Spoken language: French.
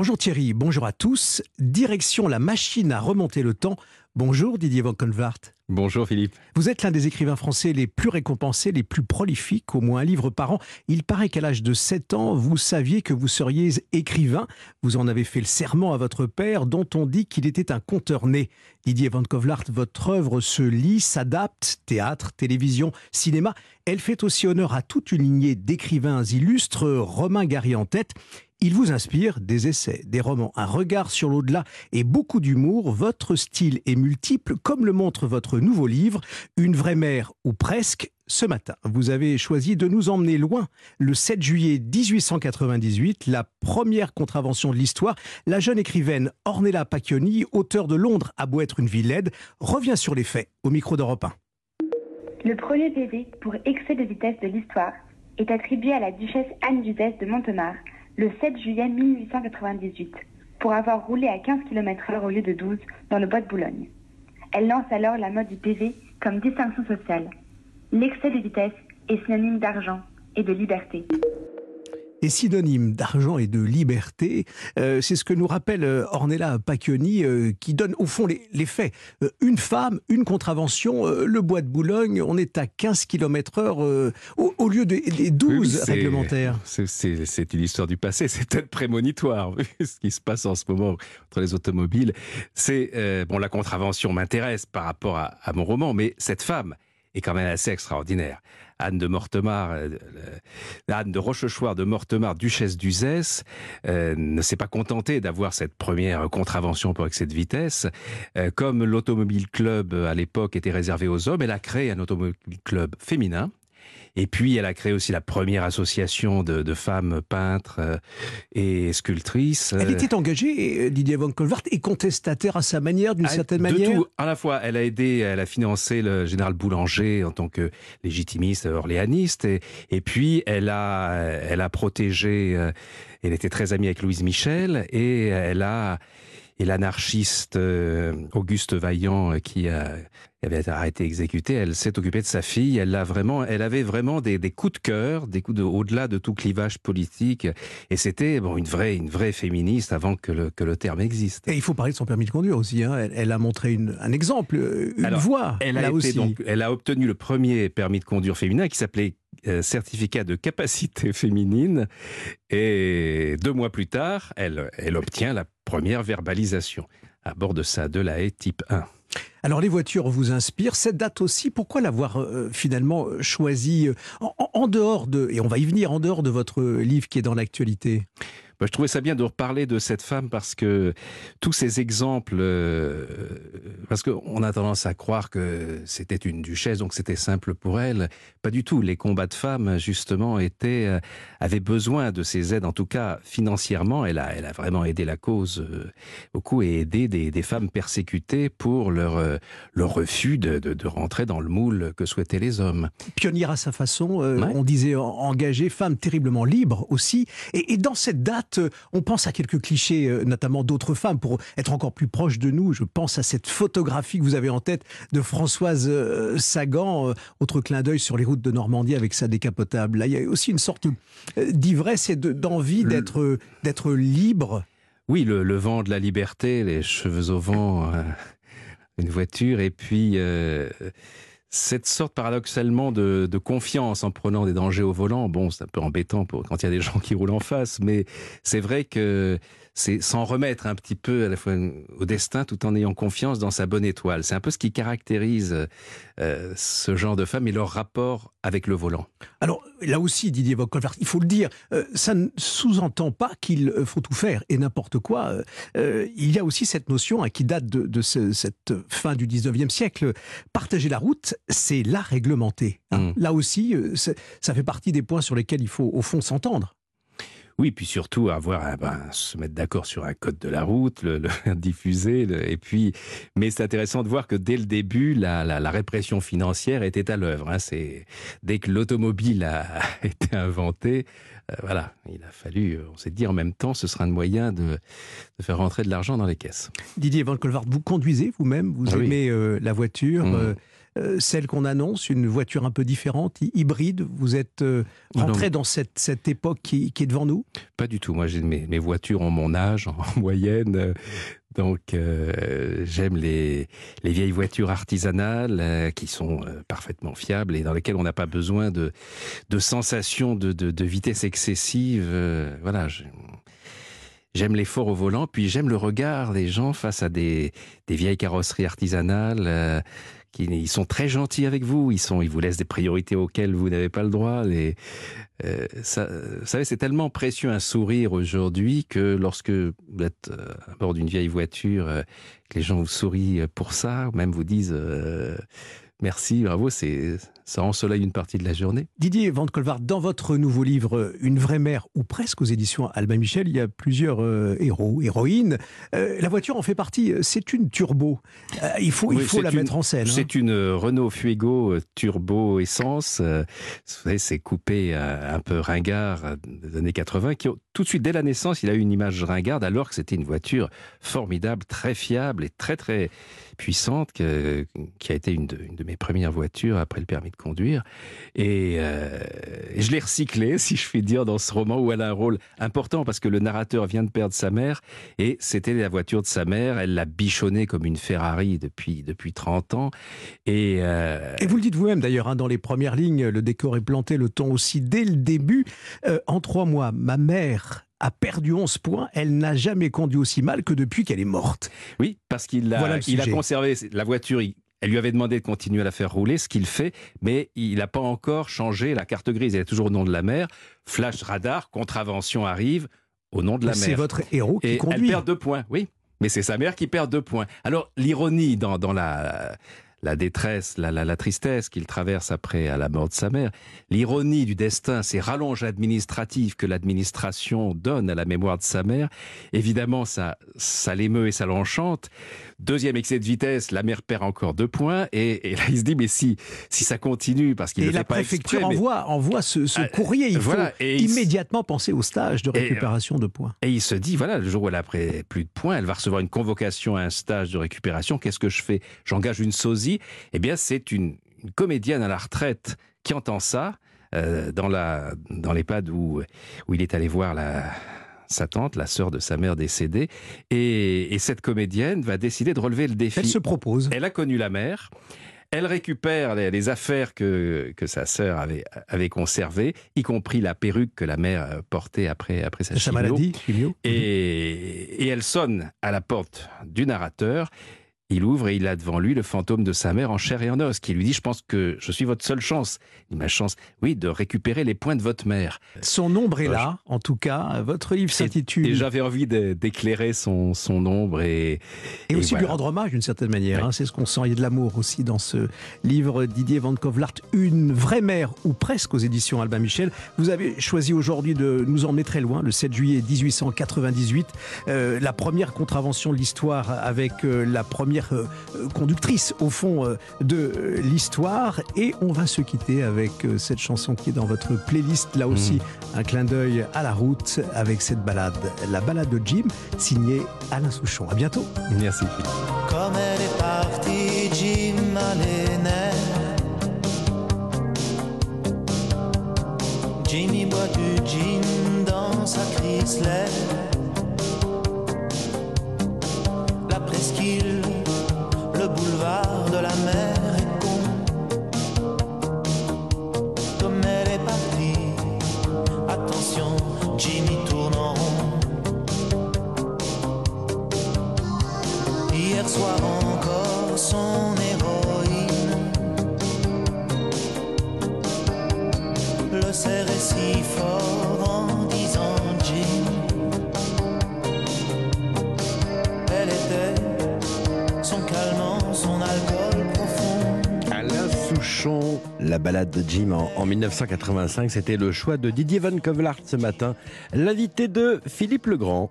Bonjour Thierry, bonjour à tous. Direction la machine à remonter le temps. Bonjour Didier Van Convart. Bonjour Philippe. Vous êtes l'un des écrivains français les plus récompensés, les plus prolifiques, au moins un livre par an. Il paraît qu'à l'âge de 7 ans, vous saviez que vous seriez écrivain. Vous en avez fait le serment à votre père, dont on dit qu'il était un conteur né. Didier Van Kovlart, votre œuvre se lit, s'adapte, théâtre, télévision, cinéma. Elle fait aussi honneur à toute une lignée d'écrivains illustres, Romain Gary en tête. Il vous inspire des essais, des romans, un regard sur l'au-delà et beaucoup d'humour. Votre style est multiple, comme le montre votre nouveau livre, Une vraie mère ou presque. Ce matin, vous avez choisi de nous emmener loin. Le 7 juillet 1898, la première contravention de l'histoire, la jeune écrivaine Ornella Pacchioni, auteure de Londres a beau être une ville laide, revient sur les faits au micro d'Europe 1. Le premier baiser pour excès de vitesse de l'histoire est attribué à la duchesse Anne Dudès de Montemar, le 7 juillet 1898 pour avoir roulé à 15 km/h au lieu de 12 dans le bois de Boulogne. Elle lance alors la mode du PV comme distinction sociale. L'excès de vitesse est synonyme d'argent et de liberté est synonyme d'argent et de liberté. Euh, c'est ce que nous rappelle euh, Ornella Pacchioni, euh, qui donne au fond les, faits. une femme, une contravention, le bois de Boulogne, on est à 15 km heure au, lieu des, 12 réglementaires. C'est une histoire du passé, c'est peut-être prémonitoire, vu ce qui se passe en ce moment entre les automobiles. C'est bon, la contravention m'intéresse par rapport à, à mon roman, mais cette femme est quand même assez extraordinaire. Anne de Mortemar, euh, Anne de Rochechouart de Mortemar, duchesse d'Uzès, euh, ne s'est pas contentée d'avoir cette première contravention pour excès de vitesse. Euh, comme l'automobile club à l'époque était réservé aux hommes, elle a créé un automobile club féminin et puis, elle a créé aussi la première association de, femmes peintres euh, et sculptrices. Elle était engagée, Didier von Colvart, et contestataire à sa manière, d'une ah, certaine manière. Tout, à la fois, elle a aidé, elle a financé le général Boulanger en tant que légitimiste orléaniste, et, puis elle a, elle a protégé. Euh, elle était très amie avec Louise Michel, et elle a et l'anarchiste euh, Auguste Vaillant qui a avait été exécutée, elle s'est occupée de sa fille. Elle a vraiment, elle avait vraiment des, des coups de cœur, des coups de au-delà de tout clivage politique. Et c'était bon une vraie, une vraie féministe avant que le, que le terme existe. Et il faut parler de son permis de conduire aussi. Hein. Elle, a montré une, un exemple, une voie. Elle a, aussi. Donc, elle a obtenu le premier permis de conduire féminin qui s'appelait euh, certificat de capacité féminine. Et deux mois plus tard, elle, obtient la première verbalisation à bord de sa Delahaye type 1. Alors les voitures vous inspirent. Cette date aussi, pourquoi l'avoir euh, finalement euh, choisie euh, en, dehors de, et on va y venir, en dehors de votre livre qui est dans l'actualité? Bah, je trouvais ça bien de reparler de cette femme parce que tous ces exemples, euh, parce qu'on a tendance à croire que c'était une duchesse, donc c'était simple pour elle. Pas du tout. Les combats de femmes, justement, étaient, euh, avaient besoin de ces aides, en tout cas financièrement. Elle a, elle a vraiment aidé la cause euh, beaucoup et aidé des, des, femmes persécutées pour leur, leur refus de, de, de, rentrer dans le moule que souhaitaient les hommes. Pionnière à sa façon, on disait engagée, femme terriblement libre aussi. Et, et dans cette date, euh, on pense à quelques clichés, euh, notamment d'autres femmes, pour être encore plus proche de nous. Je pense à cette photographie que vous avez en tête de Françoise euh, Sagan, autre clin d'œil sur les routes de Normandie avec sa décapotable. Là, il y a aussi une sorte d'ivresse et d'envie d'être d'être libre. Oui, le, vent de la liberté, les cheveux au vent, une voiture, et puis cette sorte paradoxalement de, confiance en prenant des dangers au volant, bon, c'est un peu embêtant pour quand il y a des gens qui roulent en face, mais c'est vrai que c'est s'en remettre un petit peu à la fois au destin tout en ayant confiance dans sa bonne étoile. C'est un peu ce qui caractérise euh, ce genre de femme et leur rapport avec le volant. Alors là aussi, Didier Voccolvert, il faut le dire, euh, ça ne sous-entend pas qu'il euh, faut tout faire et n'importe quoi. il y a aussi cette notion hein, qui date de, cette fin du 19e siècle. Partager la route, c'est la réglementer. Hein. Mm. Là aussi, ça fait partie des points sur lesquels il faut au fond s'entendre. Oui, puis surtout avoir ben, se mettre d'accord sur un code de la route, le, diffuser, et puis. Mais c'est intéressant de voir que dès le début, la, la, répression financière était à l'œuvre. Hein. C'est dès que l'automobile a été inventée, euh, voilà, il a fallu. On s'est dit en même temps, ce sera un moyen de, de faire rentrer de l'argent dans les caisses. Didier Van Colvart, vous conduisez vous-même, vous ah aimez euh, la voiture. Mmh. Celle qu'on annonce, une voiture un peu différente, hybride Vous êtes rentré dans cette, cette époque qui, qui, est devant nous? Pas du tout. Moi, j'ai mes, mes, voitures ont mon âge en moyenne. Donc euh, j'aime les, les, vieilles voitures artisanales euh, qui sont euh, parfaitement fiables et dans lesquelles on n'a pas besoin de, de sensations de, de, de vitesse excessive. voilà, j'aime l'effort au volant, puis j'aime le regard des gens face à des, des vieilles carrosseries artisanales ils sont très gentils avec vous, ils sont, ils vous laissent des priorités auxquelles vous n'avez pas le droit. Les, euh, ça, vous savez, c'est tellement précieux un sourire aujourd'hui que lorsque vous êtes euh, à bord d'une vieille voiture, euh, que les gens vous sourient pour ça, ou même vous disent euh, merci, bravo, c'est ça ensoleille une partie de la journée. Didier Van Colvard, dans votre nouveau livre Une vraie mère, ou presque aux éditions Albin Michel, il y a plusieurs euh, héros, héroïnes. Euh, la voiture en fait partie, c'est une turbo. Euh, il faut, il faut la mettre en scène. Hein. C'est une Renault Fuego turbo essence. c'est coupé un peu ringard des années 80, qui tout de suite, dès la naissance, il a eu une image ringarde, alors que c'était une voiture formidable, très fiable et très très puissante, qui a été une de, mes premières voitures après le permis de conduire. Euh, et, je l'ai recyclé, si je puis dire, dans ce roman où elle a un rôle important parce que le narrateur vient de perdre sa mère et c'était la voiture de sa mère. Elle l'a bichonnée comme une Ferrari depuis, depuis 30 ans. Et, euh, et vous le dites vous-même d'ailleurs, hein, dans les premières lignes, le décor est planté, le ton aussi dès le début. Euh, en trois mois, ma mère a perdu 11 points. Elle n'a jamais conduit aussi mal que depuis qu'elle est morte. Oui, parce qu'il a, il a conservé la voiture. Elle lui avait demandé de continuer à la faire rouler, ce qu'il fait, mais il n'a pas encore changé la carte grise. Elle est toujours au nom de la mer. Flash radar, contravention arrive au nom de la mer. C'est votre héros qui Et conduit. Elle perd deux points, oui. Mais c'est sa mère qui perd deux points. Alors, l'ironie dans, dans la, la détresse, la, la, la tristesse qu'il traverse après à la mort de sa mère, l'ironie du destin, ces rallonges administratives que l'administration donne à la mémoire de sa mère, évidemment, ça, ça l'émeut et ça l'enchante. Deuxième excès de vitesse, la mère perd encore deux points et, et là il se dit mais si si ça continue parce qu'il ne fait pas exprès, envoie envoie ce, ce ah, courrier, il faut immédiatement penser au stage de récupération de points. Et il se dit voilà le jour où elle a plus de points, elle va recevoir une convocation à un stage de récupération. Qu'est-ce que je fais? J'engage une sosie eh bien, c'est une, comédienne à la retraite qui entend ça euh, dans la dans l'EHPAD où où il est allé voir la sa tante, la sœur de sa mère décédée, et, et, cette comédienne va décider de relever le défi. Elle se propose. Elle a connu la mère. Elle récupère les, les affaires que, que sa sœur avait, avait conservées, y compris la perruque que la mère portait après, après sa, sa maladie. Et, et elle sonne à la porte du narrateur il ouvre et il a devant lui le fantôme de sa mère en chair et en os, qui lui dit, je pense que je suis votre seule chance. Ma chance, oui, de récupérer les points de votre mère. Son ombre est là, en tout cas. Votre livre s'intitule... Et j'avais envie d'éclairer son, son ombre et... Et, aussi lui rendre hommage d'une certaine manière. Hein. C'est ce qu'on sent. Il y a de l'amour aussi dans ce livre Didier Van Kovlart, Une vraie mère, ou presque aux éditions Albin Michel. Vous avez choisi aujourd'hui de nous emmener très loin, le 7 juillet 1898. Euh, la première contravention de l'histoire avec euh, la première euh, conductrice au fond euh, de l'histoire. Et on va se quitter avec euh, cette chanson qui est dans votre playlist. Là aussi, mmh. un clin d'œil à la route avec cette balade, la balade de Jim, signée Alain Souchon. À bientôt. Merci. Comme elle est partie, Jim Jimmy boit du gin dans sa Chrysler. La balade de Jim en, en 1985, c'était le choix de Didier Van Kovlart ce matin, l'invité de Philippe Legrand.